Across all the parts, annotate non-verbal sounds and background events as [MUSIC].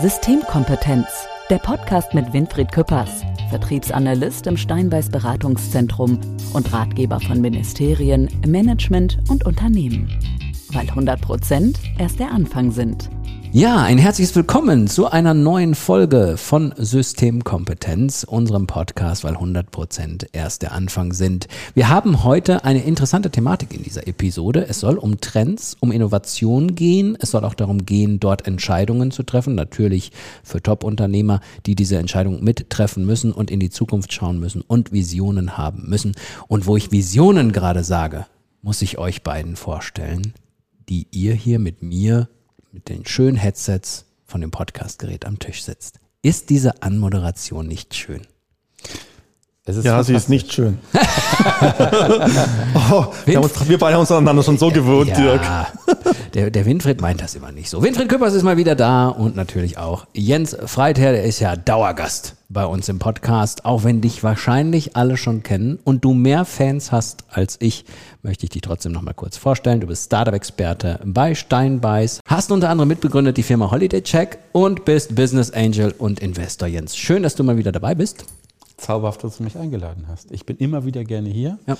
Systemkompetenz, der Podcast mit Winfried Küppers, Vertriebsanalyst im Steinbeiß Beratungszentrum und Ratgeber von Ministerien, Management und Unternehmen. Weil 100 Prozent erst der Anfang sind. Ja, ein herzliches Willkommen zu einer neuen Folge von Systemkompetenz, unserem Podcast, weil 100% erst der Anfang sind. Wir haben heute eine interessante Thematik in dieser Episode. Es soll um Trends, um Innovation gehen. Es soll auch darum gehen, dort Entscheidungen zu treffen. Natürlich für Top-Unternehmer, die diese Entscheidung mittreffen müssen und in die Zukunft schauen müssen und Visionen haben müssen. Und wo ich Visionen gerade sage, muss ich euch beiden vorstellen, die ihr hier mit mir mit den schönen Headsets von dem Podcastgerät am Tisch sitzt. Ist diese Anmoderation nicht schön? Ja, sie ist nicht schön. [LAUGHS] oh, wir, uns, wir, beide haben uns aneinander schon so gewohnt, ja, Dirk. Der, der Winfried meint das immer nicht so. Winfried Küppers ist mal wieder da und natürlich auch Jens Freither, der ist ja Dauergast bei uns im Podcast. Auch wenn dich wahrscheinlich alle schon kennen und du mehr Fans hast als ich, möchte ich dich trotzdem noch mal kurz vorstellen. Du bist Startup-Experte bei Steinbeiß, hast unter anderem mitbegründet die Firma Holiday Check und bist Business Angel und Investor. Jens, schön, dass du mal wieder dabei bist zauberhaft, dass du mich eingeladen hast. Ich bin immer wieder gerne hier. Ja.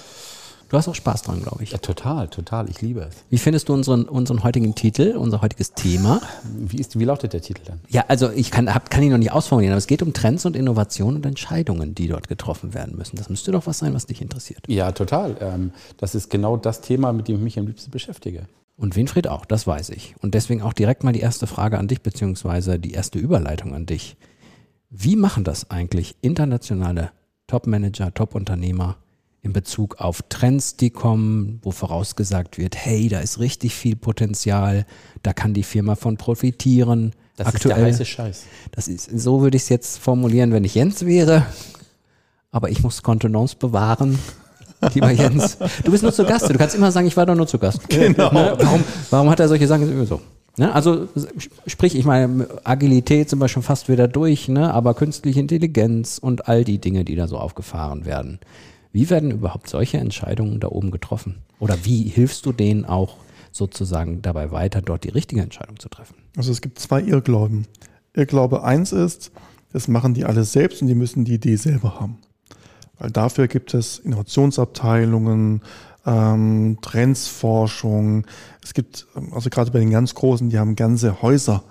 Du hast auch Spaß dran, glaube ich. Ja, total, total. Ich liebe es. Wie findest du unseren, unseren heutigen Titel, unser heutiges Thema? Wie, ist, wie lautet der Titel dann? Ja, also ich kann, hab, kann ihn noch nicht ausformulieren, aber es geht um Trends und Innovationen und Entscheidungen, die dort getroffen werden müssen. Das müsste doch was sein, was dich interessiert. Ja, total. Ähm, das ist genau das Thema, mit dem ich mich am liebsten beschäftige. Und Winfried auch, das weiß ich. Und deswegen auch direkt mal die erste Frage an dich, beziehungsweise die erste Überleitung an dich. Wie machen das eigentlich internationale Top-Manager, Top-Unternehmer in Bezug auf Trends, die kommen, wo vorausgesagt wird, hey, da ist richtig viel Potenzial, da kann die Firma von profitieren. Das Aktuell, ist der heiße Scheiß. Das ist, so würde ich es jetzt formulieren, wenn ich Jens wäre. Aber ich muss Kontenance bewahren. Lieber Jens, du bist nur zu Gast. Du kannst immer sagen, ich war doch nur zu Gast. Genau. Ne? Warum, warum hat er solche Sachen? So. Ne? Also sprich, ich meine, Agilität sind wir schon fast wieder durch, ne? aber künstliche Intelligenz und all die Dinge, die da so aufgefahren werden. Wie werden überhaupt solche Entscheidungen da oben getroffen? Oder wie hilfst du denen auch sozusagen dabei weiter, dort die richtige Entscheidung zu treffen? Also es gibt zwei Irrglauben. Irrglaube eins ist, das machen die alle selbst und die müssen die Idee selber haben. Weil dafür gibt es Innovationsabteilungen, ähm, Trendsforschung. Es gibt, ähm, also gerade bei den ganz Großen, die haben ganze Häuser,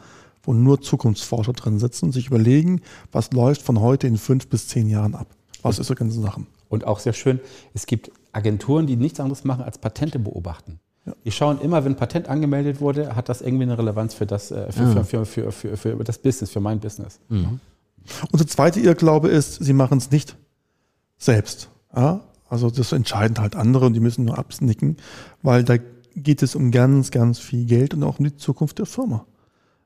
wo nur Zukunftsforscher drin sitzen und sich überlegen, was läuft von heute in fünf bis zehn Jahren ab. Was ist so ganze Sachen. Und auch sehr schön, es gibt Agenturen, die nichts anderes machen, als Patente beobachten. Ja. Die schauen immer, wenn ein Patent angemeldet wurde, hat das irgendwie eine Relevanz für das, äh, für, ja. für, für, für, für, das Business, für mein Business. Mhm. Und der zweite Irrglaube ist, sie machen es nicht selbst. Ja? Also das entscheiden halt andere und die müssen nur absnicken, weil da geht es um ganz, ganz viel Geld und auch um die Zukunft der Firma.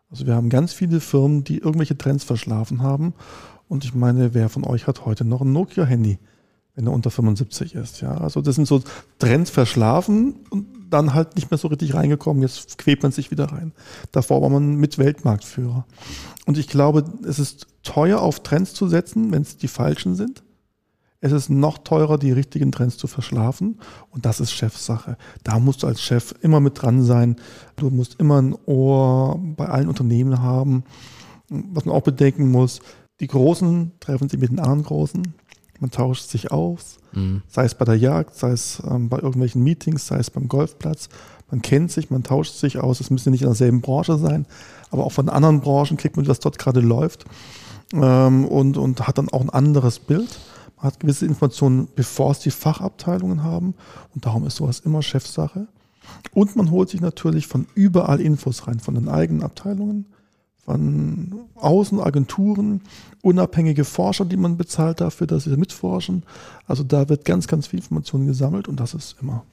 Also wir haben ganz viele Firmen, die irgendwelche Trends verschlafen haben. Und ich meine, wer von euch hat heute noch ein Nokia-Handy, wenn er unter 75 ist? Ja, also das sind so Trends verschlafen und dann halt nicht mehr so richtig reingekommen. Jetzt quält man sich wieder rein. Davor war man mit Weltmarktführer. Und ich glaube, es ist teuer auf Trends zu setzen, wenn es die falschen sind. Es ist noch teurer, die richtigen Trends zu verschlafen. Und das ist Chefsache. Da musst du als Chef immer mit dran sein. Du musst immer ein Ohr bei allen Unternehmen haben. Was man auch bedenken muss, die Großen treffen sich mit den anderen Großen. Man tauscht sich aus. Mhm. Sei es bei der Jagd, sei es ähm, bei irgendwelchen Meetings, sei es beim Golfplatz. Man kennt sich, man tauscht sich aus. Es müsste nicht in derselben Branche sein, aber auch von anderen Branchen kriegt man, was dort gerade läuft. Ähm, und, und hat dann auch ein anderes Bild hat gewisse Informationen, bevor es die Fachabteilungen haben. Und darum ist sowas immer Chefsache. Und man holt sich natürlich von überall Infos rein, von den eigenen Abteilungen, von Außenagenturen, unabhängige Forscher, die man bezahlt dafür, dass sie mitforschen. Also da wird ganz, ganz viel Information gesammelt und das ist immer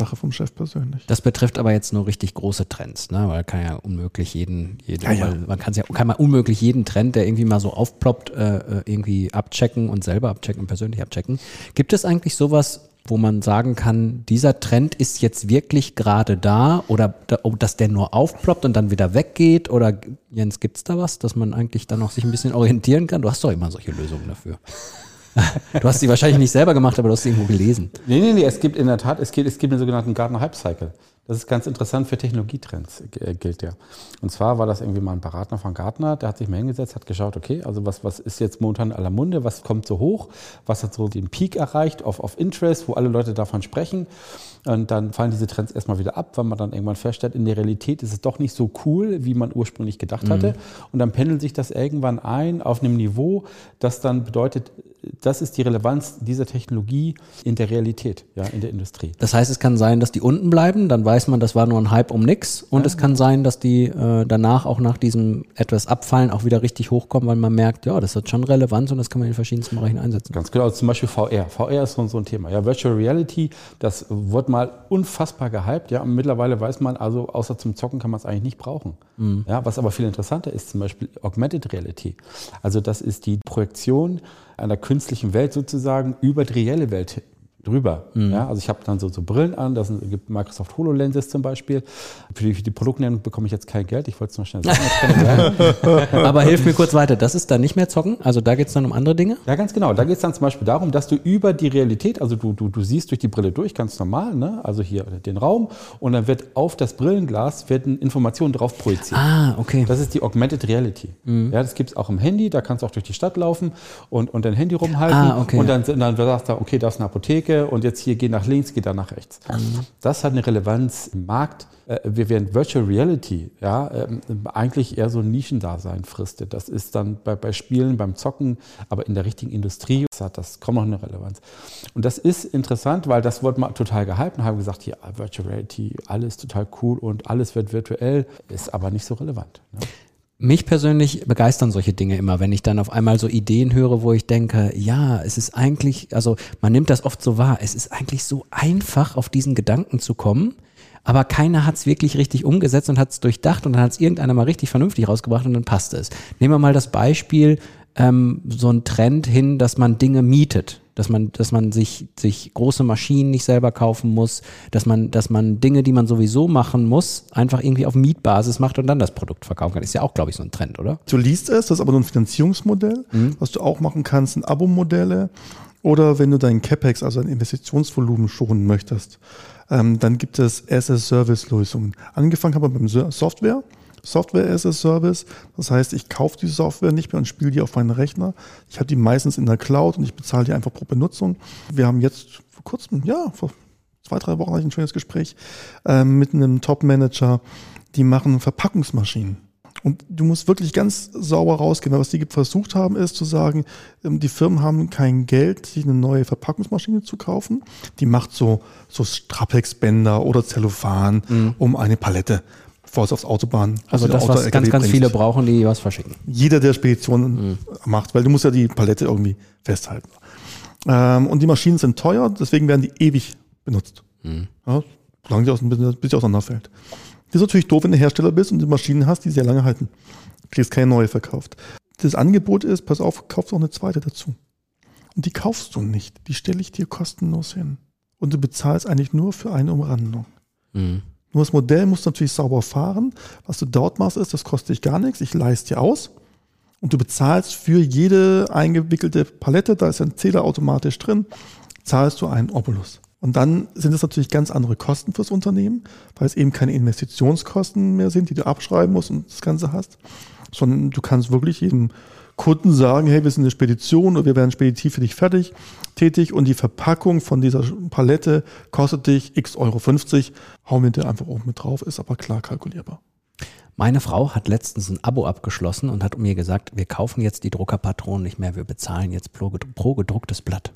Sache vom Chef persönlich. Das betrifft aber jetzt nur richtig große Trends, ne? Weil kann ja unmöglich jeden, jeden ja, ja. man kann ja kann man unmöglich jeden Trend, der irgendwie mal so aufploppt, äh, äh, irgendwie abchecken und selber abchecken, persönlich abchecken. Gibt es eigentlich sowas, wo man sagen kann, dieser Trend ist jetzt wirklich gerade da oder dass der nur aufploppt und dann wieder weggeht? Oder Jens, gibt es da was, dass man eigentlich dann noch sich ein bisschen orientieren kann? Du hast doch immer solche Lösungen dafür. Du hast sie wahrscheinlich nicht selber gemacht, aber du hast sie irgendwo gelesen. Nee, nee, nee, es gibt in der Tat, es gibt, es gibt den sogenannten Gartner Hype Cycle. Das ist ganz interessant für Technologietrends, äh, gilt ja. Und zwar war das irgendwie mal ein Berater von Gartner, der hat sich mal hingesetzt, hat geschaut, okay, also was, was ist jetzt momentan aller Munde, was kommt so hoch, was hat so den Peak erreicht auf, auf Interest, wo alle Leute davon sprechen. Und dann fallen diese Trends erstmal wieder ab, weil man dann irgendwann feststellt, in der Realität ist es doch nicht so cool, wie man ursprünglich gedacht mhm. hatte. Und dann pendelt sich das irgendwann ein auf einem Niveau, das dann bedeutet, das ist die Relevanz dieser Technologie in der Realität, ja, in der Industrie. Das heißt, es kann sein, dass die unten bleiben, dann weiß man, das war nur ein Hype um nix. Und ja. es kann sein, dass die äh, danach auch nach diesem etwas Abfallen auch wieder richtig hochkommen, weil man merkt, ja, das hat schon Relevanz und das kann man in verschiedensten Bereichen einsetzen. Ganz genau, also zum Beispiel VR. VR ist so, so ein Thema. Ja, Virtual Reality, das wurde mal unfassbar gehypt. Ja, und mittlerweile weiß man also, außer zum Zocken kann man es eigentlich nicht brauchen. Mhm. Ja, was aber viel interessanter ist, zum Beispiel Augmented Reality. Also das ist die Projektion einer künstlichen Welt sozusagen über die reelle Welt drüber. Mhm. Ja, also ich habe dann so, so Brillen an, das gibt Microsoft HoloLenses zum Beispiel. Für die, für die Produktnennung bekomme ich jetzt kein Geld, ich wollte es nur schnell sagen. [LAUGHS] Aber hilf mir kurz weiter, das ist dann nicht mehr zocken, also da geht es dann um andere Dinge? Ja, ganz genau. Da geht es dann zum Beispiel darum, dass du über die Realität, also du, du, du siehst durch die Brille durch, ganz normal, ne? also hier den Raum und dann wird auf das Brillenglas werden Informationen drauf projiziert. Ah, okay. Das ist die Augmented Reality. Mhm. Ja, das gibt es auch im Handy, da kannst du auch durch die Stadt laufen und, und dein Handy rumhalten ah, okay. und dann, dann sagst du, okay, da ist eine Apotheke, Ecke und jetzt hier geh nach links, geh da nach rechts. Das hat eine Relevanz im Markt. Äh, wir werden Virtual Reality ja, ähm, eigentlich eher so ein Nischendasein fristet. Das ist dann bei, bei Spielen, beim Zocken, aber in der richtigen Industrie hat das kaum noch eine Relevanz. Und das ist interessant, weil das wurde mal total gehypt und haben gesagt, ja, Virtual Reality, alles total cool und alles wird virtuell, ist aber nicht so relevant. Ne? Mich persönlich begeistern solche Dinge immer, wenn ich dann auf einmal so Ideen höre, wo ich denke, ja, es ist eigentlich, also man nimmt das oft so wahr, es ist eigentlich so einfach, auf diesen Gedanken zu kommen, aber keiner hat es wirklich richtig umgesetzt und hat es durchdacht und dann hat es irgendeiner mal richtig vernünftig rausgebracht und dann passt es. Nehmen wir mal das Beispiel, ähm, so ein Trend hin, dass man Dinge mietet dass man, dass man sich, sich große Maschinen nicht selber kaufen muss, dass man, dass man Dinge, die man sowieso machen muss, einfach irgendwie auf Mietbasis macht und dann das Produkt verkaufen kann. Ist ja auch, glaube ich, so ein Trend, oder? Du liest es, das ist aber nur ein Finanzierungsmodell. Mhm. Was du auch machen kannst, sind Abo-Modelle. Oder wenn du deinen CapEx, also dein Investitionsvolumen schonen möchtest, ähm, dann gibt es as-a-Service-Lösungen. Angefangen haben wir beim Software. Software as a Service. Das heißt, ich kaufe die Software nicht mehr und spiele die auf meinen Rechner. Ich habe die meistens in der Cloud und ich bezahle die einfach pro Benutzung. Wir haben jetzt vor kurzem, ja, vor zwei, drei Wochen hatte ich ein schönes Gespräch äh, mit einem Top-Manager, die machen Verpackungsmaschinen. Und du musst wirklich ganz sauber rausgehen. Was die versucht haben, ist zu sagen, ähm, die Firmen haben kein Geld, sich eine neue Verpackungsmaschine zu kaufen. Die macht so, so Strapex-Bänder oder Zellophan mhm. um eine Palette es aufs Autobahn. Also das, Auto was ganz, ganz viele brauchen, die was verschicken. Jeder, der Speditionen mhm. macht, weil du musst ja die Palette irgendwie festhalten. Ähm, und die Maschinen sind teuer, deswegen werden die ewig benutzt. Mhm. Ja, solange sie aus, bis sie auseinanderfällt. Das ist natürlich doof, wenn du Hersteller bist und du Maschinen hast, die sehr lange halten. Du kriegst keine neue verkauft. Das Angebot ist, pass auf, kaufst auch eine zweite dazu. Und die kaufst du nicht. Die stelle ich dir kostenlos hin. Und du bezahlst eigentlich nur für eine Umrandung. Mhm. Nur das Modell muss natürlich sauber fahren. Was du dort machst, ist, das kostet dich gar nichts. Ich leiste dir aus. Und du bezahlst für jede eingewickelte Palette, da ist ein Zähler automatisch drin, zahlst du einen Obolus. Und dann sind es natürlich ganz andere Kosten fürs Unternehmen, weil es eben keine Investitionskosten mehr sind, die du abschreiben musst und das Ganze hast, sondern du kannst wirklich jedem Kunden sagen, hey, wir sind eine Spedition und wir werden speditiv für dich fertig, tätig und die Verpackung von dieser Palette kostet dich x Euro 50, hauen wir dir einfach oben mit drauf, ist aber klar kalkulierbar. Meine Frau hat letztens ein Abo abgeschlossen und hat mir gesagt, wir kaufen jetzt die Druckerpatronen nicht mehr, wir bezahlen jetzt pro, pro gedrucktes Blatt.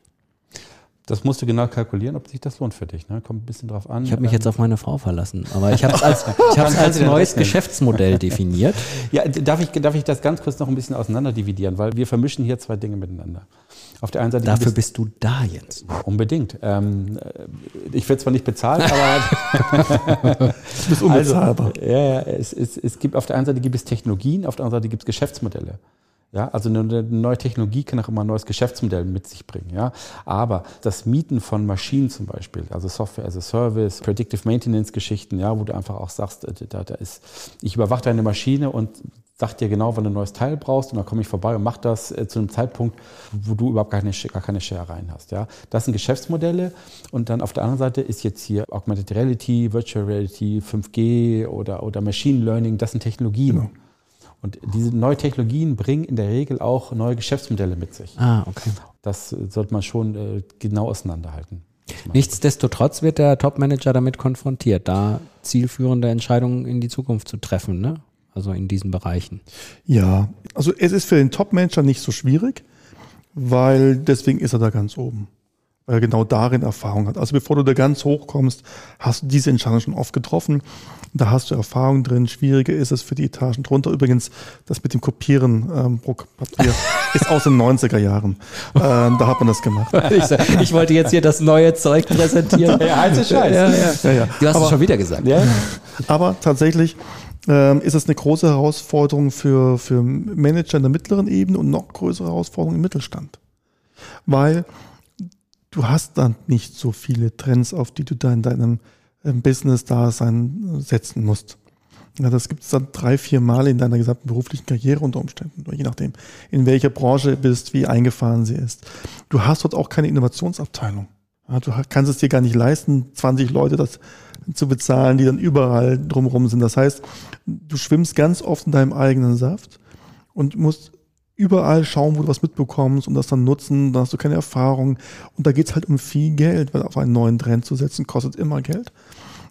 Das musst du genau kalkulieren, ob sich das lohnt für dich. Ne? Kommt ein bisschen drauf an. Ich habe mich jetzt auf meine Frau verlassen, aber ich habe es [LAUGHS] als, ich als neues Geschäftsmodell definiert. [LAUGHS] Ja, darf ich, darf ich das ganz kurz noch ein bisschen auseinander dividieren, weil wir vermischen hier zwei Dinge miteinander. Auf der einen Seite Dafür bist, bist du da jetzt. Unbedingt. Ähm, äh, ich werde zwar nicht bezahlt, aber. [LAUGHS] du bist unbezahlbar. Also, ja, ja, es, es, es gibt auf der einen Seite gibt es Technologien, auf der anderen Seite gibt es Geschäftsmodelle. Ja, also eine, neue Technologie kann auch immer ein neues Geschäftsmodell mit sich bringen. Ja, aber das Mieten von Maschinen zum Beispiel, also Software as a Service, Predictive Maintenance Geschichten, ja, wo du einfach auch sagst, äh, da, da ist, ich überwache deine Maschine und sagt dir genau, wann du ein neues Teil brauchst und dann komme ich vorbei und mache das äh, zu einem Zeitpunkt, wo du überhaupt gar keine, gar keine Share rein hast. Ja? Das sind Geschäftsmodelle und dann auf der anderen Seite ist jetzt hier Augmented Reality, Virtual Reality, 5G oder, oder Machine Learning, das sind Technologien. Genau. Und diese neuen Technologien bringen in der Regel auch neue Geschäftsmodelle mit sich. Ah, okay. Das sollte man schon äh, genau auseinanderhalten. Nichtsdestotrotz wird der Topmanager damit konfrontiert, da zielführende Entscheidungen in die Zukunft zu treffen. Ne? also in diesen Bereichen? Ja, also es ist für den Top-Manager nicht so schwierig, weil deswegen ist er da ganz oben. Weil er genau darin Erfahrung hat. Also bevor du da ganz hoch kommst, hast du diese Entscheidung schon oft getroffen. Da hast du Erfahrung drin. Schwieriger ist es für die Etagen drunter. Übrigens, das mit dem Kopieren ähm, Papier [LAUGHS] ist aus den 90er Jahren. Ähm, da hat man das gemacht. [LAUGHS] Ich, ich, wollte jetzt hier das neue Zeug präsentieren. Ja, heiße Scheiß. Ja, ja. Ja, ja. Du hast aber, es schon wieder gesagt. Ja. Aber tatsächlich, ähm, ist es eine große Herausforderung für, für Manager in der mittleren Ebene und noch größere Herausforderung im Mittelstand. Weil du hast dann nicht so viele Trends, auf die du da in deinem ähm, Business-Dasein setzen musst. Ja, das gibt es dann drei, vier Mal in deiner gesamten beruflichen Karriere unter Umständen, je nachdem, in welcher Branche du bist, wie eingefahren sie ist. Du hast dort auch keine Innovationsabteilung. Ja, du kannst es dir gar nicht leisten, 20 Leute das zu bezahlen, die dann überall drumherum sind. Das heißt, du schwimmst ganz oft in deinem eigenen Saft und musst überall schauen, wo du was mitbekommst und das dann nutzen, dann hast du keine Erfahrung. Und da geht's halt um viel Geld, weil auf einen neuen Trend zu setzen, kostet immer Geld.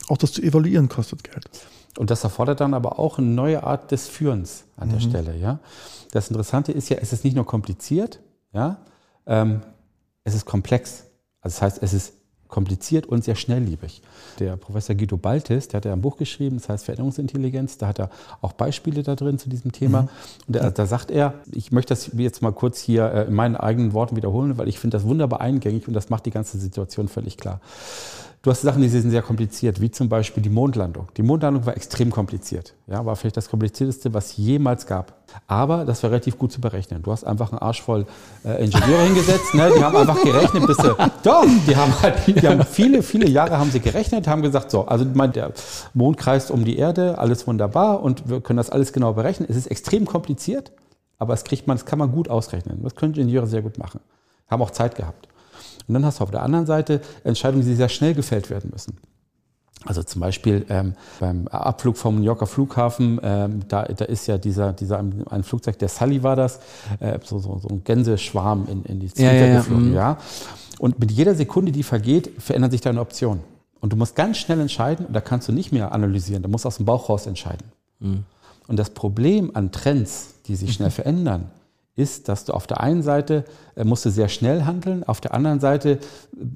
Auch das zu evaluieren kostet Geld. Und das erfordert dann aber auch eine neue Art des Führens an der mhm. Stelle. Ja? Das Interessante ist ja, es ist nicht nur kompliziert, ja? Ähm, es ist komplex. Also das heißt, es ist kompliziert und sehr schnellliebig. Der Professor Guido Baltis, der hat ja ein Buch geschrieben, das heißt Veränderungsintelligenz, da hat er auch Beispiele da drin zu diesem Thema. Mhm. Und da, da, sagt er, ich möchte das jetzt mal kurz hier äh, in meinen eigenen Worten wiederholen, weil ich finde das wunderbar eingängig und das macht die ganze Situation völlig klar. Du hast Sachen, die sind sehr kompliziert, wie zum Beispiel die Mondlandung. Die Mondlandung war extrem kompliziert. Ja, war vielleicht das komplizierteste, was jemals gab. Aber das war relativ gut zu berechnen. Du hast einfach einen Arsch voll äh, Ingenieure [LAUGHS] hingesetzt, ne? die haben einfach gerechnet, bis sie, [LAUGHS] doch, die haben halt, die haben viele, viele Jahre haben sie gerechnet, haben gesagt, so, also der Mond kreist um die Erde, alles wunderbar und wir können das alles genau berechnen. Es ist extrem kompliziert, aber das kriegt man, das kann man gut ausrechnen. Das können Ingenieure sehr gut machen. Haben auch Zeit gehabt. Und dann hast du auf der anderen Seite Entscheidungen, die sehr schnell gefällt werden müssen. Also zum Beispiel ähm, beim Abflug vom New Yorker Flughafen, ähm, da, da ist ja dieser, dieser ein Flugzeug, der Sully war das, äh, so, so, so ein Gänseschwarm in, in die Ziele ja, ja, geflogen. Mhm. Ja. Und mit jeder Sekunde, die vergeht, verändert sich deine Option. Und du musst ganz schnell entscheiden und da kannst du nicht mehr analysieren, du musst aus dem Bauch raus entscheiden. Mhm. Und das Problem an Trends, die sich schnell [LAUGHS] verändern, ist, dass du auf der einen Seite äh, musst du sehr schnell handeln, auf der anderen Seite äh,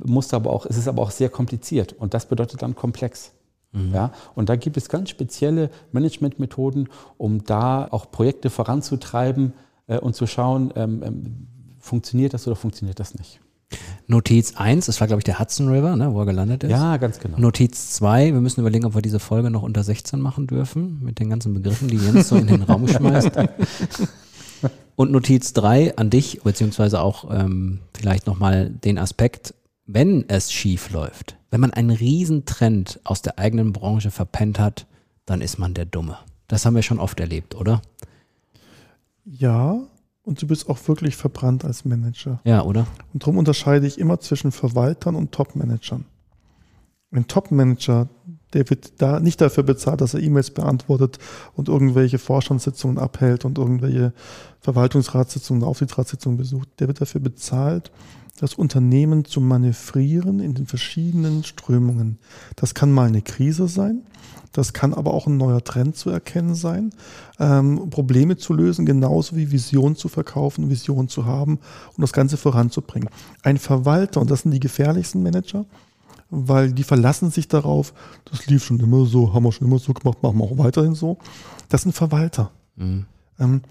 musst du aber auch, es ist aber auch sehr kompliziert und das bedeutet dann komplex. Mhm. Ja, und da gibt es ganz spezielle Managementmethoden, um da auch Projekte voranzutreiben äh, und zu schauen, ähm, ähm, funktioniert das oder funktioniert das nicht. Notiz 1, das war glaube ich der Hudson River, ne, wo er gelandet ist. Ja, ganz genau. Notiz 2, wir müssen überlegen, ob wir diese Folge noch unter 16 machen dürfen, mit den ganzen Begriffen, die Jens so in den Raum [LAUGHS] schmeißt. Und Notiz 3 an dich, beziehungsweise auch ähm, vielleicht nochmal den Aspekt, wenn es schief läuft, wenn man einen Riesentrend aus der eigenen Branche verpennt hat, dann ist man der Dumme. Das haben wir schon oft erlebt, oder? Ja, und du bist auch wirklich verbrannt als Manager. Ja, oder? Und darum unterscheide ich immer zwischen Verwaltern und Top-Managern. Ein Top-Manager, der wird da nicht dafür bezahlt, dass er E-Mails beantwortet und irgendwelche Vorstandssitzungen abhält und irgendwelche Verwaltungsratssitzungen, Aufsichtsratssitzungen besucht. Der wird dafür bezahlt, das Unternehmen zu manövrieren in den verschiedenen Strömungen. Das kann mal eine Krise sein, das kann aber auch ein neuer Trend zu erkennen sein, ähm, Probleme zu lösen, genauso wie Vision zu verkaufen, Vision zu haben und das Ganze voranzubringen. Ein Verwalter, und das sind die gefährlichsten Manager, weil die verlassen sich darauf, das lief schon immer so, haben wir schon immer so gemacht, machen wir auch weiterhin so. Das sind Verwalter. Mhm. Ähm,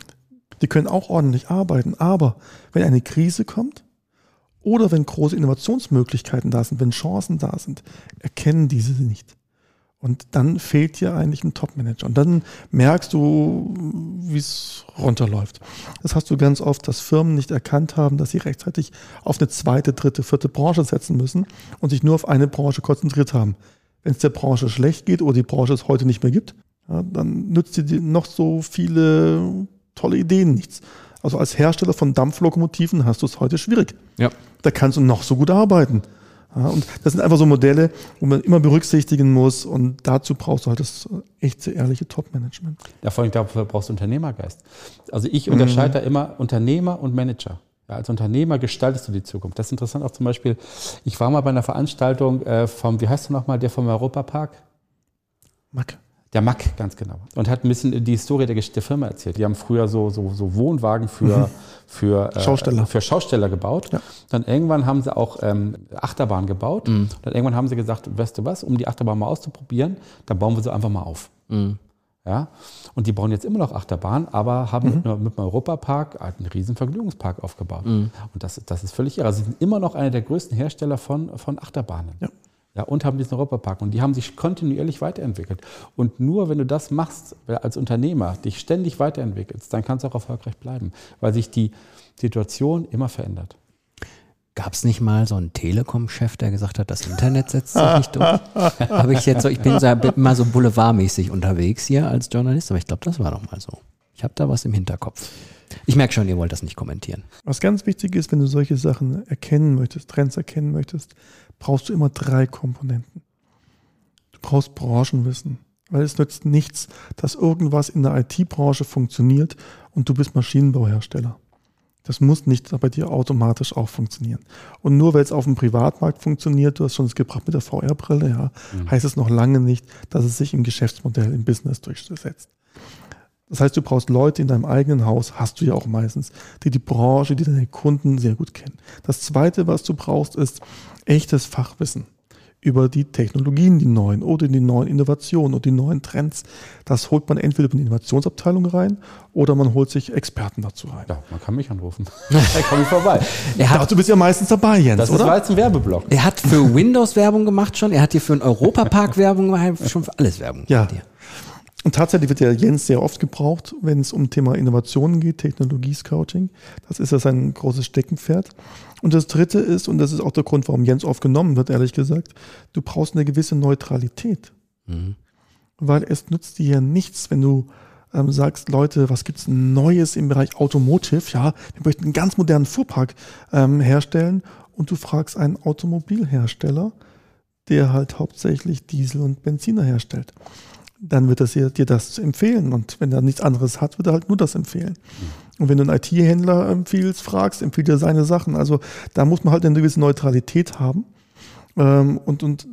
die können auch ordentlich arbeiten, aber wenn eine Krise kommt oder wenn große Innovationsmöglichkeiten da sind, wenn Chancen da sind, erkennen diese sie nicht. Und dann fehlt dir eigentlich ein Top-Manager. Und dann merkst du, wie es runterläuft. Das hast du ganz oft, dass Firmen nicht erkannt haben, dass sie rechtzeitig auf eine zweite, dritte, vierte Branche setzen müssen und sich nur auf eine Branche konzentriert haben. Wenn es der Branche schlecht geht oder die Branche es heute nicht mehr gibt, ja, dann nützt dir noch so viele tolle Ideen nichts. Also als Hersteller von Dampflokomotiven hast du es heute schwierig. Ja. Da kannst du noch so gut arbeiten. Ja, und das sind einfach so Modelle, wo man immer berücksichtigen muss und dazu brauchst du halt das echte, ehrliche Top-Management. Ja, vor allem dafür brauchst du Unternehmergeist. Also ich unterscheide da immer Unternehmer und Manager. Ja, als Unternehmer gestaltest du die Zukunft. Das ist interessant auch zum Beispiel, ich war mal bei einer Veranstaltung äh, vom, wie heißt du nochmal, der vom Europapark? Mack. Der Mack, ganz genau. Und hat ein bisschen die Historie der, der Firma erzählt. Die haben früher so, so, so Wohnwagen für, für, äh, Schausteller. für Schausteller gebaut. Ja. Dann irgendwann haben sie auch ähm, Achterbahn gebaut. Dann irgendwann haben sie gesagt, weißt du was, um die Achterbahn mal auszuprobieren, dann bauen wir sie einfach mal auf. Ja? Und die bauen jetzt immer noch Achterbahn, aber haben mit, einer- mit dem Europapark halt einen riesen Vergnügungspark aufgebaut. Und das, das ist völlig irre. Also sie sind immer noch einer der größten Hersteller von, von Achterbahnen. Ja. Ja, und haben diesen Europapark. Und die haben sich kontinuierlich weiterentwickelt. Und nur wenn du das machst, als Unternehmer, dich ständig weiterentwickelst, dann kannst du auch erfolgreich bleiben, weil sich die Situation immer verändert. Gab es nicht mal so einen Telekom-Chef, der gesagt hat, das Internet setzt sich nicht durch? [LAUGHS] Habe ich jetzt so, ich bin so, bin immer so boulevardmäßig unterwegs hier als Journalist, aber ich glaube, das war doch mal so. Ich habe da was im Hinterkopf. Ich merke schon, ihr wollt das nicht kommentieren. Was ganz wichtig ist, wenn du solche Sachen erkennen möchtest, Trends erkennen möchtest, brauchst du immer drei Komponenten. Du brauchst Branchenwissen, weil es nützt nichts, dass irgendwas in der IT-Branche funktioniert und du bist Maschinenbauhersteller. Das muss nicht bei dir automatisch auch funktionieren. Und nur weil es auf dem Privatmarkt funktioniert, du hast schon es gebracht mit der VR-Brille, ja, heißt es noch lange nicht, dass es sich im Geschäftsmodell, im Business durchsetzt. Das heißt, du brauchst Leute in deinem eigenen Haus, hast du ja auch meistens, die die Branche, die deine Kunden sehr gut kennen. Das Zweite, was du brauchst, ist echtes Fachwissen über die Technologien, die neuen oder die neuen Innovationen und die neuen Trends. Das holt man entweder in die Innovationsabteilung rein oder man holt sich Experten dazu rein. Ja, man kann mich anrufen. [LAUGHS] da komme ich vorbei. Er hat, Dazu bist du ja meistens dabei, Jens, Das ist, oder? war jetzt ein Werbeblock. er hat für Windows Werbung gemacht schon, er hat hier für einen Europapark Werbung gemacht, er hat schon für alles Werbung Ja. Und tatsächlich wird der Jens sehr oft gebraucht, wenn es um Thema Innovationen geht, Technologie-Scouting. Das ist ja sein großes Steckenpferd. Und das dritte ist, und das ist auch der Grund, warum Jens oft genommen wird, ehrlich gesagt, du brauchst eine gewisse Neutralität. Weil es nützt dir ja nichts, wenn du ähm, sagst, Leute, was gibt's Neues im Bereich Automotive? Ja, wir möchten einen ganz modernen Fuhrpark ähm, herstellen und du fragst einen Automobilhersteller, der halt hauptsächlich Diesel und Benziner herstellt dann wird er dir das empfehlen. Und wenn er nichts anderes hat, wird er halt nur das empfehlen. Und wenn du einen IT-Händler empfiehlst, fragst, empfiehlt er seine Sachen. Also da muss man halt eine gewisse Neutralität haben. Ähm, und, und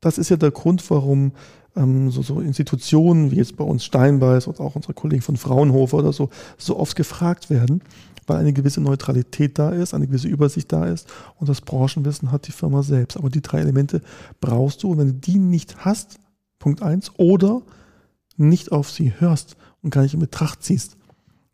das ist ja der Grund, warum ähm, so, so Institutionen wie jetzt bei uns Steinbeiß und auch unsere Kollegen von Fraunhofer oder so, so oft gefragt werden, weil eine gewisse Neutralität da ist, eine gewisse Übersicht da ist und das Branchenwissen hat die Firma selbst. Aber die drei Elemente brauchst du und wenn du die nicht hast, Punkt eins, oder nicht auf sie hörst und gar nicht in Betracht ziehst,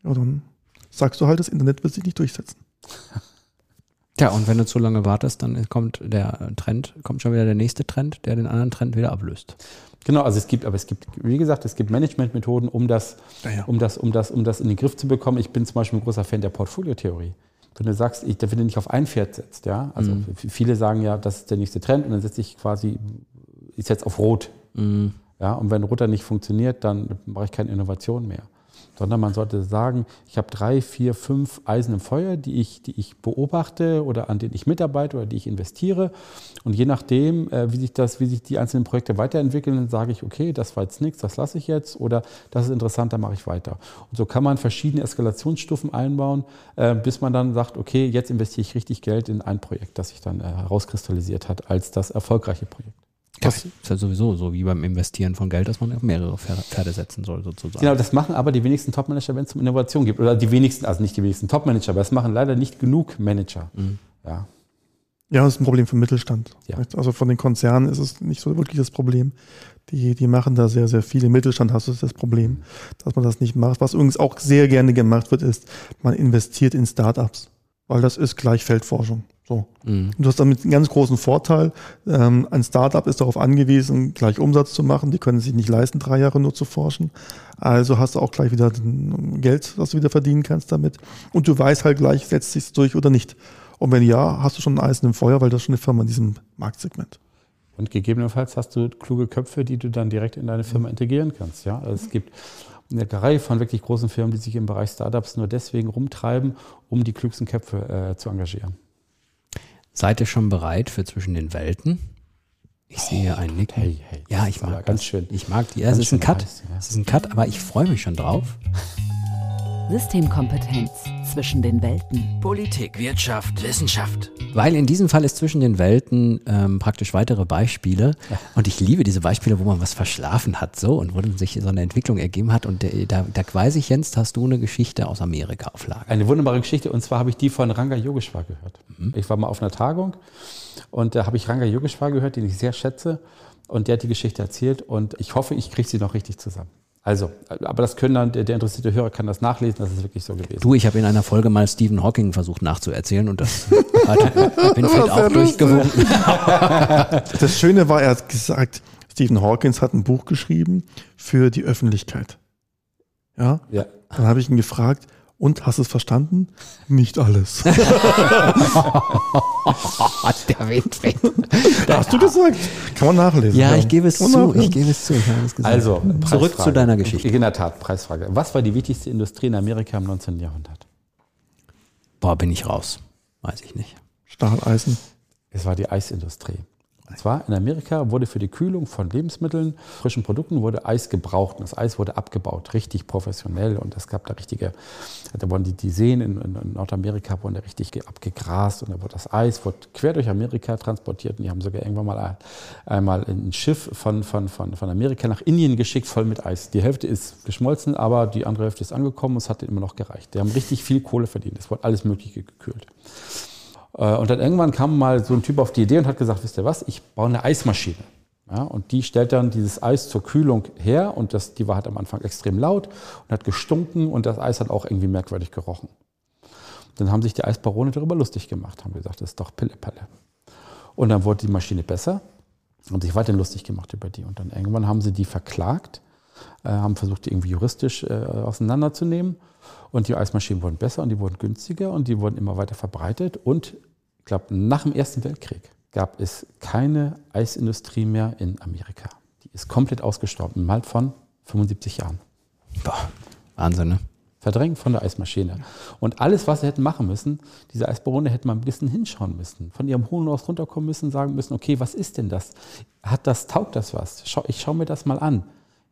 ja, dann sagst du halt, das Internet wird sich nicht durchsetzen. [LAUGHS] Tja, und wenn du zu lange wartest, dann kommt der Trend, kommt schon wieder der nächste Trend, der den anderen Trend wieder ablöst. Genau, also es gibt, aber es gibt, wie gesagt, es gibt Managementmethoden, um das, Ja, ja. um das, um das, um das in den Griff zu bekommen. Ich bin zum Beispiel ein großer Fan der Portfoliotheorie. Wenn du sagst, ich, wenn du nicht auf ein Pferd setzt, ja, also f- viele sagen ja, das ist der nächste Trend und dann setze ich quasi, ich setze auf Rot. Ja, und wenn dann nicht funktioniert, dann mache ich keine Innovation mehr. Sondern man sollte sagen, ich habe drei, vier, fünf Eisen im Feuer, die ich, die ich beobachte oder an denen ich mitarbeite oder die ich investiere. Und je nachdem, äh, wie sich das, wie sich die einzelnen Projekte weiterentwickeln, sage ich, okay, das war jetzt nichts, das lasse ich jetzt oder das ist interessant, da mache ich weiter. Und so kann man verschiedene Eskalationsstufen einbauen, äh, bis man dann sagt, okay, jetzt investiere ich richtig Geld in ein Projekt, das sich dann äh, herauskristallisiert hat als das erfolgreiche Projekt. Das ist ja sowieso so wie beim Investieren von Geld, dass man auf mehrere Pferde, setzen soll, sozusagen. Genau, das machen aber die wenigsten Topmanager, wenn es um Innovation geht. Oder die wenigsten, also nicht die wenigsten Topmanager, aber es machen leider nicht genug Manager. Ja. Ja, das ist ein Problem für den Mittelstand. Ja. Also von den Konzernen ist es nicht so wirklich das Problem. Die, die machen da sehr, sehr viel. Im Mittelstand hast du das Problem, dass man das nicht macht. Was übrigens auch sehr gerne gemacht wird, ist, man investiert in Startups. Weil das ist gleich Feldforschung. So. Und du hast damit einen ganz großen Vorteil. Ähm, ein Startup ist darauf angewiesen, gleich Umsatz zu machen. Die können sich nicht leisten, drei Jahre nur zu forschen. Also hast du auch gleich wieder Geld, das du wieder verdienen kannst damit. Und du weißt halt gleich, setzt sich durch oder nicht. Und wenn ja, hast du schon ein Eisen im Feuer, weil das ist schon eine Firma in diesem Marktsegment. Und gegebenenfalls hast du kluge Köpfe, die du dann direkt in deine Firma integrieren kannst. Ja? Also es gibt eine Reihe von wirklich großen Firmen, die sich im Bereich Startups nur deswegen rumtreiben, um die klügsten Köpfe äh, zu engagieren. Seid ihr schon bereit für zwischen den Welten? Ich sehe einen Nick. Hey, hey, ja, ich mag ganz das. schön. Ich mag die. Ja, es ist ein Cut. heiß, ja. Es ist ein Cut, aber ich freue mich schon drauf. Systemkompetenz zwischen den Welten. Politik, Wirtschaft, Wissenschaft. Weil in diesem Fall ist zwischen den Welten ähm, praktisch weitere Beispiele. Und ich liebe diese Beispiele, wo man was verschlafen hat so und wo dann sich so eine Entwicklung ergeben hat. Und der, da, da weiß ich, Jens, hast du eine Geschichte aus Amerika auf Lager. Eine wunderbare Geschichte und zwar habe ich die von Ranga Yogeshwar gehört. Mhm. Ich war mal auf einer Tagung und da habe ich Ranga Yogeshwar gehört, den ich sehr schätze und der hat die Geschichte erzählt und ich hoffe, ich kriege sie noch richtig zusammen. Also, aber das können dann, der, der interessierte Hörer kann das nachlesen, das ist wirklich so gewesen. Du, ich habe in einer Folge mal Stephen Hawking versucht nachzuerzählen und das [LAUGHS] hat Winfried auch durchgewunken. [LAUGHS] Das Schöne war, er hat gesagt, Stephen Hawkins hat ein Buch geschrieben für die Öffentlichkeit. Ja, Ja. dann habe ich ihn gefragt, und hast du es verstanden? Nicht alles. [LAUGHS] der Winfried. hast du gesagt? Kann man nachlesen. Ja, ich gebe es zu. Ich gebe es zu. Ich habe es gesagt. Also, zurück Preisfrage. zu deiner Geschichte. In der Tat, Preisfrage. Was war die wichtigste Industrie in Amerika im 19. Jahrhundert? Boah, bin ich raus. Weiß ich nicht. Stahl, Eisen. Es war die Eisindustrie. Und zwar in Amerika wurde für die Kühlung von Lebensmitteln, frischen Produkten, wurde Eis gebraucht. Und das Eis wurde abgebaut, richtig professionell. Und es gab da richtige, da wurden die, die Seen in, in Nordamerika wurden da richtig ge- abgegrast. Und da wurde das Eis wurde quer durch Amerika transportiert. Und die haben sogar irgendwann mal ein, einmal ein Schiff von, von, von, von Amerika nach Indien geschickt, voll mit Eis. Die Hälfte ist geschmolzen, aber die andere Hälfte ist angekommen. und Es hat immer noch gereicht. Die haben richtig viel Kohle verdient. Es wurde alles Mögliche gekühlt. Äh, Und dann irgendwann kam mal so ein Typ auf die Idee und hat gesagt, wisst ihr was, ich baue eine Eismaschine. Ja, und die stellt dann dieses Eis zur Kühlung her und das, die war halt am Anfang extrem laut und hat gestunken und das Eis hat auch irgendwie merkwürdig gerochen. Dann haben sich die Eisbarone darüber lustig gemacht, haben gesagt, das ist doch Pille-Palle. Und dann wurde die Maschine besser und sich weiterhin lustig gemacht über die. Und dann irgendwann haben sie die verklagt, äh, haben versucht, die irgendwie juristisch äh, auseinanderzunehmen. Und die Eismaschinen wurden besser und die wurden günstiger und die wurden immer weiter verbreitet. Und ich glaube, nach dem Ersten Weltkrieg gab es keine Eisindustrie mehr in Amerika. Die ist komplett ausgestorben, im Halt von 75 Jahren. Boah, Wahnsinn, ne? Verdrängt von der Eismaschine. Und alles, was sie hätten machen müssen, diese Eisbarone hätten mal ein bisschen hinschauen müssen, von ihrem hohen Ross runterkommen müssen, sagen müssen, okay, was ist denn das? Hat das, taugt das was? Ich schaue mir das mal an.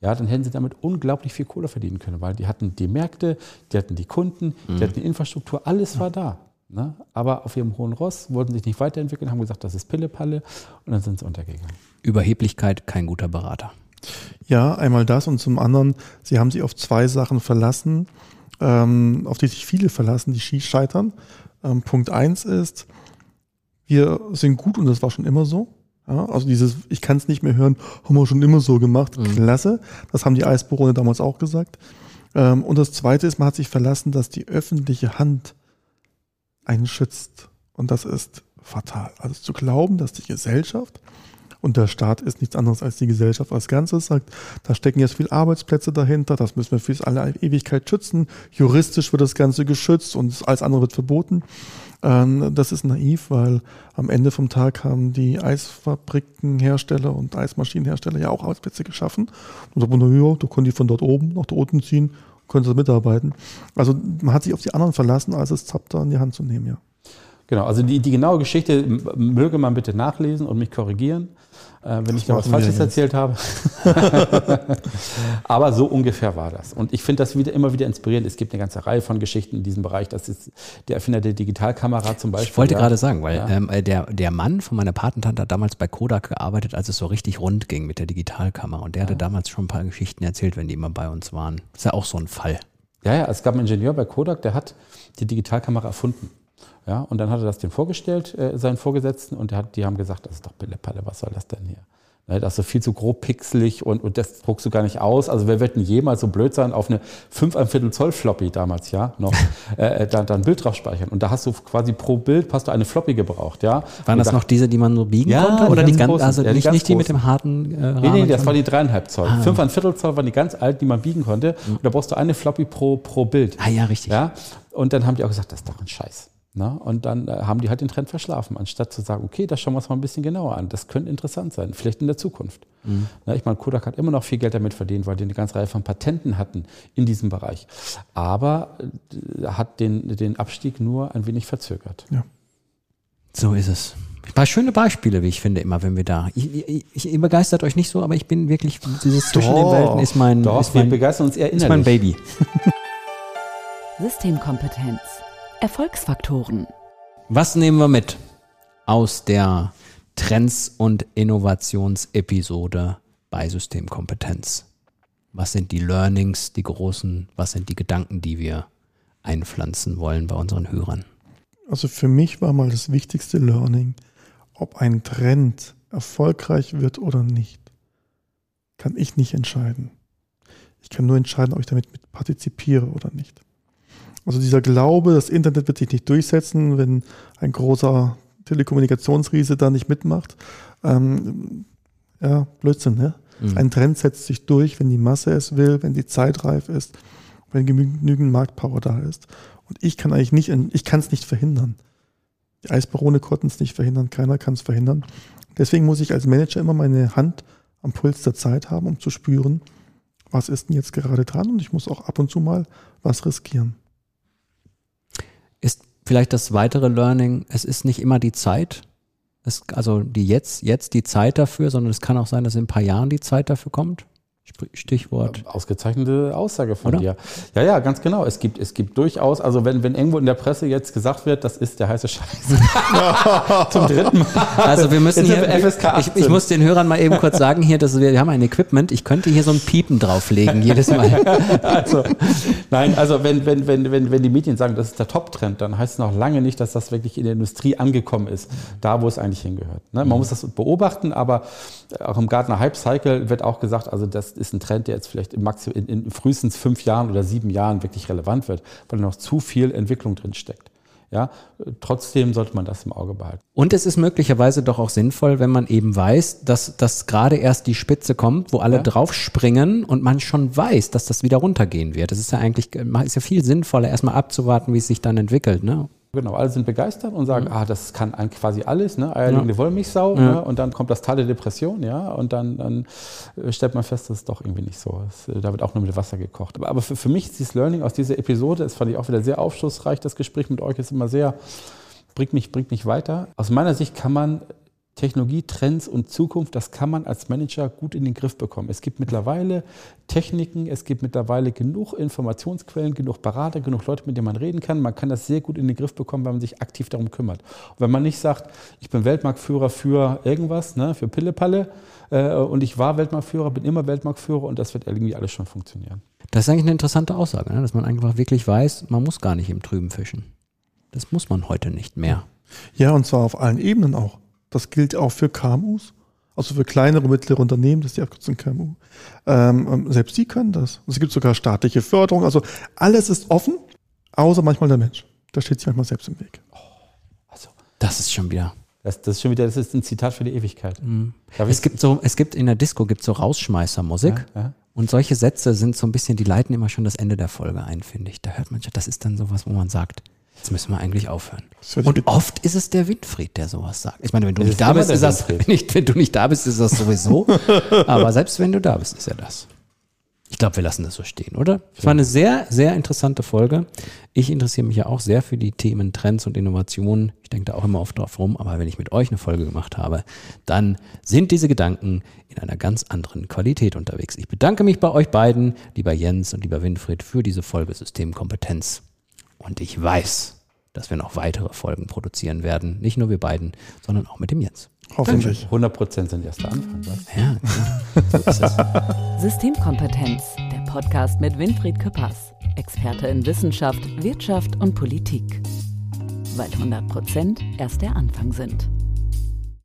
Ja, dann hätten sie damit unglaublich viel Kohle verdienen können, weil die hatten die Märkte, die hatten die Kunden, die hatten die Infrastruktur, alles war da. Ne? Aber auf ihrem hohen Ross wollten sich nicht weiterentwickeln, haben gesagt, das ist Pille-Palle und dann sind sie untergegangen. Überheblichkeit, kein guter Berater. Ja, einmal das und zum anderen, sie haben sich auf zwei Sachen verlassen, ähm, auf die sich viele verlassen, die schi- scheitern. Ähm, Punkt eins ist, wir sind gut und das war schon immer so. Ja, also dieses, ich kann es nicht mehr hören, haben wir schon immer so gemacht. Klasse. Das haben die Eisbarone damals auch gesagt. Ähm, und das zweite ist, man hat sich verlassen, dass die öffentliche Hand einen schützt. Und das ist fatal. Also zu glauben, dass die Gesellschaft und der Staat ist nichts anderes als die Gesellschaft als Ganzes, sagt, da stecken jetzt viele Arbeitsplätze dahinter, das müssen wir für alle Ewigkeit schützen. Juristisch wird das Ganze geschützt und alles andere wird verboten. Ähm, Das ist naiv, weil am Ende vom Tag haben die Eisfabrikenhersteller und Eismaschinenhersteller ja auch Arbeitsplätze geschaffen. Und sagt man, ja, da können die von dort oben nach da unten ziehen, können sie mitarbeiten. Also man hat sich auf die anderen verlassen, als es Zapter in die Hand zu nehmen, ja. Genau, also die, die genaue Geschichte möge man bitte nachlesen und mich korrigieren, äh, wenn ich da was Falsches erzählt habe. [LAUGHS] Aber so ungefähr war das. Und ich finde das wieder, immer wieder inspirierend. Es gibt eine ganze Reihe von Geschichten in diesem Bereich. Das ist der Erfinder der Digitalkamera zum Beispiel. Ich wollte ja. gerade sagen, weil Ja. ähm, äh, der, der Mann von meiner Patentante hat damals bei Kodak gearbeitet, als es so richtig rund ging mit der Digitalkamera. Und der hatte damals schon ein paar Geschichten erzählt, wenn die immer bei uns waren. ist ja auch so ein Fall. Ja, ja, es gab einen Ingenieur bei Kodak, der hat die Digitalkamera erfunden. Ja, und dann hat er das dem vorgestellt, äh, seinen Vorgesetzten, und hat, die haben gesagt, das ist doch Pille-Palle, was soll das denn hier? Ne, das ist so viel zu grob pixelig und, und das druckst du gar nicht aus. Also wer wird denn jemals so blöd sein, auf eine 5 ein Viertel Zoll Floppy damals, ja, noch, [LAUGHS] äh, da, da ein Bild drauf speichern. Und da hast du quasi pro Bild hast du eine Floppy gebraucht, ja. Waren das da- noch diese, die man so biegen Ja, konnte? die Oder die ganz ganz, großen. also Ja, die nicht, ganz nicht die mit dem harten äh, Rahmen? Nee, nee, das war die dreieinhalb Zoll. Ah. Fünf ein Viertel Zoll waren die ganz alt, die man biegen konnte. Und da brauchst du eine Floppy pro, pro Bild. Ah ja, richtig. Ja? Und dann haben die auch gesagt, das ist doch ein Scheiß. Na, und dann äh, haben die halt den Trend verschlafen, anstatt zu sagen, okay, das schauen wir uns mal ein bisschen genauer an. Das könnte interessant sein, vielleicht in der Zukunft. Mhm. Na, ich meine, Kodak hat immer noch viel Geld damit verdient, weil die eine ganze Reihe von Patenten hatten in diesem Bereich. Aber äh, hat den, den Abstieg nur ein wenig verzögert. Ja. So ist es. Ein paar schöne Beispiele, wie ich finde, immer, wenn wir da. Ich, ich, ich begeistert euch nicht so, aber ich bin wirklich, dieses Zwischen den Welten ist mein, Doch, ist wir mein, begeistern uns eher ist mein. Baby. [LAUGHS] Systemkompetenz. Erfolgsfaktoren. Was nehmen wir mit aus der Trends- und Innovationsepisode bei Systemkompetenz? Was sind die Learnings, die großen, was sind die Gedanken, die wir einpflanzen wollen bei unseren Hörern? Also für mich war mal das wichtigste Learning, ob ein Trend erfolgreich wird oder nicht, kann ich nicht entscheiden. Ich kann nur entscheiden, ob ich damit mit partizipiere oder nicht. Also dieser Glaube, das Internet wird sich nicht durchsetzen, wenn ein großer Telekommunikationsriese da nicht mitmacht. Ähm, ja, Blödsinn, ne? Mhm. Ein Trend setzt sich durch, wenn die Masse es will, wenn die Zeit reif ist, wenn genügend Marktpower da ist. Und ich kann eigentlich nicht, ich kann es nicht verhindern. Die Eisbarone konnten es nicht verhindern, keiner kann es verhindern. Deswegen muss ich als Manager immer meine Hand am Puls der Zeit haben, um zu spüren, was ist denn jetzt gerade dran und ich muss auch ab und zu mal was riskieren. Ist vielleicht das weitere Learning, es ist nicht immer die Zeit, es, also die jetzt, jetzt die Zeit dafür, sondern es kann auch sein, dass in ein paar Jahren die Zeit dafür kommt. Stichwort. Ausgezeichnete Aussage von Oder? dir. Ja, ja, ganz genau. Es gibt, es gibt durchaus, also wenn, wenn irgendwo in der Presse jetzt gesagt wird, das ist der heiße Scheiß. [LAUGHS] Zum dritten Mal. Also wir müssen Jetzt hier, FSK ich, 18. ich muss den Hörern mal eben kurz sagen hier, dass wir, wir haben ein Equipment, ich könnte hier so ein Piepen drauflegen jedes Mal. [LAUGHS] Also, nein, also wenn, wenn, wenn, wenn, wenn die Medien sagen, das ist der Top-Trend, dann heißt es noch lange nicht, dass das wirklich in der Industrie angekommen ist, da wo es eigentlich hingehört. Ne? Man muss das beobachten, aber auch im Gartner Hype Cycle wird auch gesagt, also das ist ein Trend, der jetzt vielleicht im Maxi in, in frühestens fünf Jahren oder sieben Jahren wirklich relevant wird, weil noch zu viel Entwicklung drin steckt. Ja, trotzdem sollte man das im Auge behalten. Und es ist möglicherweise doch auch sinnvoll, wenn man eben weiß, dass, dass gerade erst die Spitze kommt, wo alle Ja. draufspringen und man schon weiß, dass das wieder runtergehen wird. Das ist ja eigentlich, ist ja viel sinnvoller, erstmal abzuwarten, wie es sich dann entwickelt. Ne? Genau, alle sind begeistert und sagen, ah, das kann quasi alles, ne? Eierlegende Wollmilchsau, ne? und dann kommt das Tal der Depression, ja, und dann, dann äh, stellt man fest, das ist doch irgendwie nicht so. Es, äh, da wird auch nur mit Wasser gekocht. Aber, aber für, für mich ist dieses Learning aus dieser Episode, das fand ich auch wieder sehr aufschlussreich, das Gespräch mit euch ist immer sehr, bringt mich, bringt mich weiter. Aus meiner Sicht kann man Technologie, Trends und Zukunft, das kann man als Manager gut in den Griff bekommen. Es gibt mittlerweile Techniken, es gibt mittlerweile genug Informationsquellen, genug Berater, genug Leute, mit denen man reden kann. Man kann das sehr gut in den Griff bekommen, wenn man sich aktiv darum kümmert. Und wenn man nicht sagt, ich bin Weltmarktführer für irgendwas, ne, für Pillepalle äh, und ich war Weltmarktführer, bin immer Weltmarktführer und das wird irgendwie alles schon funktionieren. Das ist eigentlich eine interessante Aussage, ne? dass man einfach wirklich weiß, man muss gar nicht im Trüben fischen. Das muss man heute nicht mehr. Ja, und zwar auf allen Ebenen auch. Das gilt auch für KMUs, also für kleinere, mittlere Unternehmen, das ist die Abkürzung KMU. Ähm, ähm, selbst die können das. Es gibt sogar staatliche Förderung. Also alles ist offen, außer manchmal der Mensch. Da steht sich manchmal selbst im Weg. Also, Das ist schon wieder. das, das ist schon wieder, das ist ein Zitat für die Ewigkeit. Darf Es gibt so, es gibt in der Disco gibt so Rausschmeißermusik. Ja, ja. Und solche Sätze sind so ein bisschen, die leiten immer schon das Ende der Folge ein, finde ich. Da hört man schon, das ist dann sowas, wo man sagt, jetzt müssen wir eigentlich aufhören. Und oft ist es der Winfried, der sowas sagt. Ich meine, wenn du nicht da bist, das, Winfried. nicht, wenn du nicht da bist, ist das sowieso. [LAUGHS] Aber selbst wenn du da bist, ist ja das. Ich glaube, wir lassen das so stehen, oder? Es war eine sehr, sehr interessante Folge. Ich interessiere mich ja auch sehr für die Themen Trends und Innovationen. Ich denke da auch immer oft drauf rum. Aber wenn ich mit euch eine Folge gemacht habe, dann sind diese Gedanken in einer ganz anderen Qualität unterwegs. Ich bedanke mich bei euch beiden, lieber Jens und lieber Winfried, für diese Folge Systemkompetenz. Und ich weiß, dass wir noch weitere Folgen produzieren werden. Nicht nur wir beiden, sondern auch mit dem Jens. Hoffentlich. 100 Prozent sind erst der Anfang. Was? Ja, klar. So ist es. Systemkompetenz, der Podcast mit Winfried Küppers, Experte in Wissenschaft, Wirtschaft und Politik. Weil 100% erst der Anfang sind.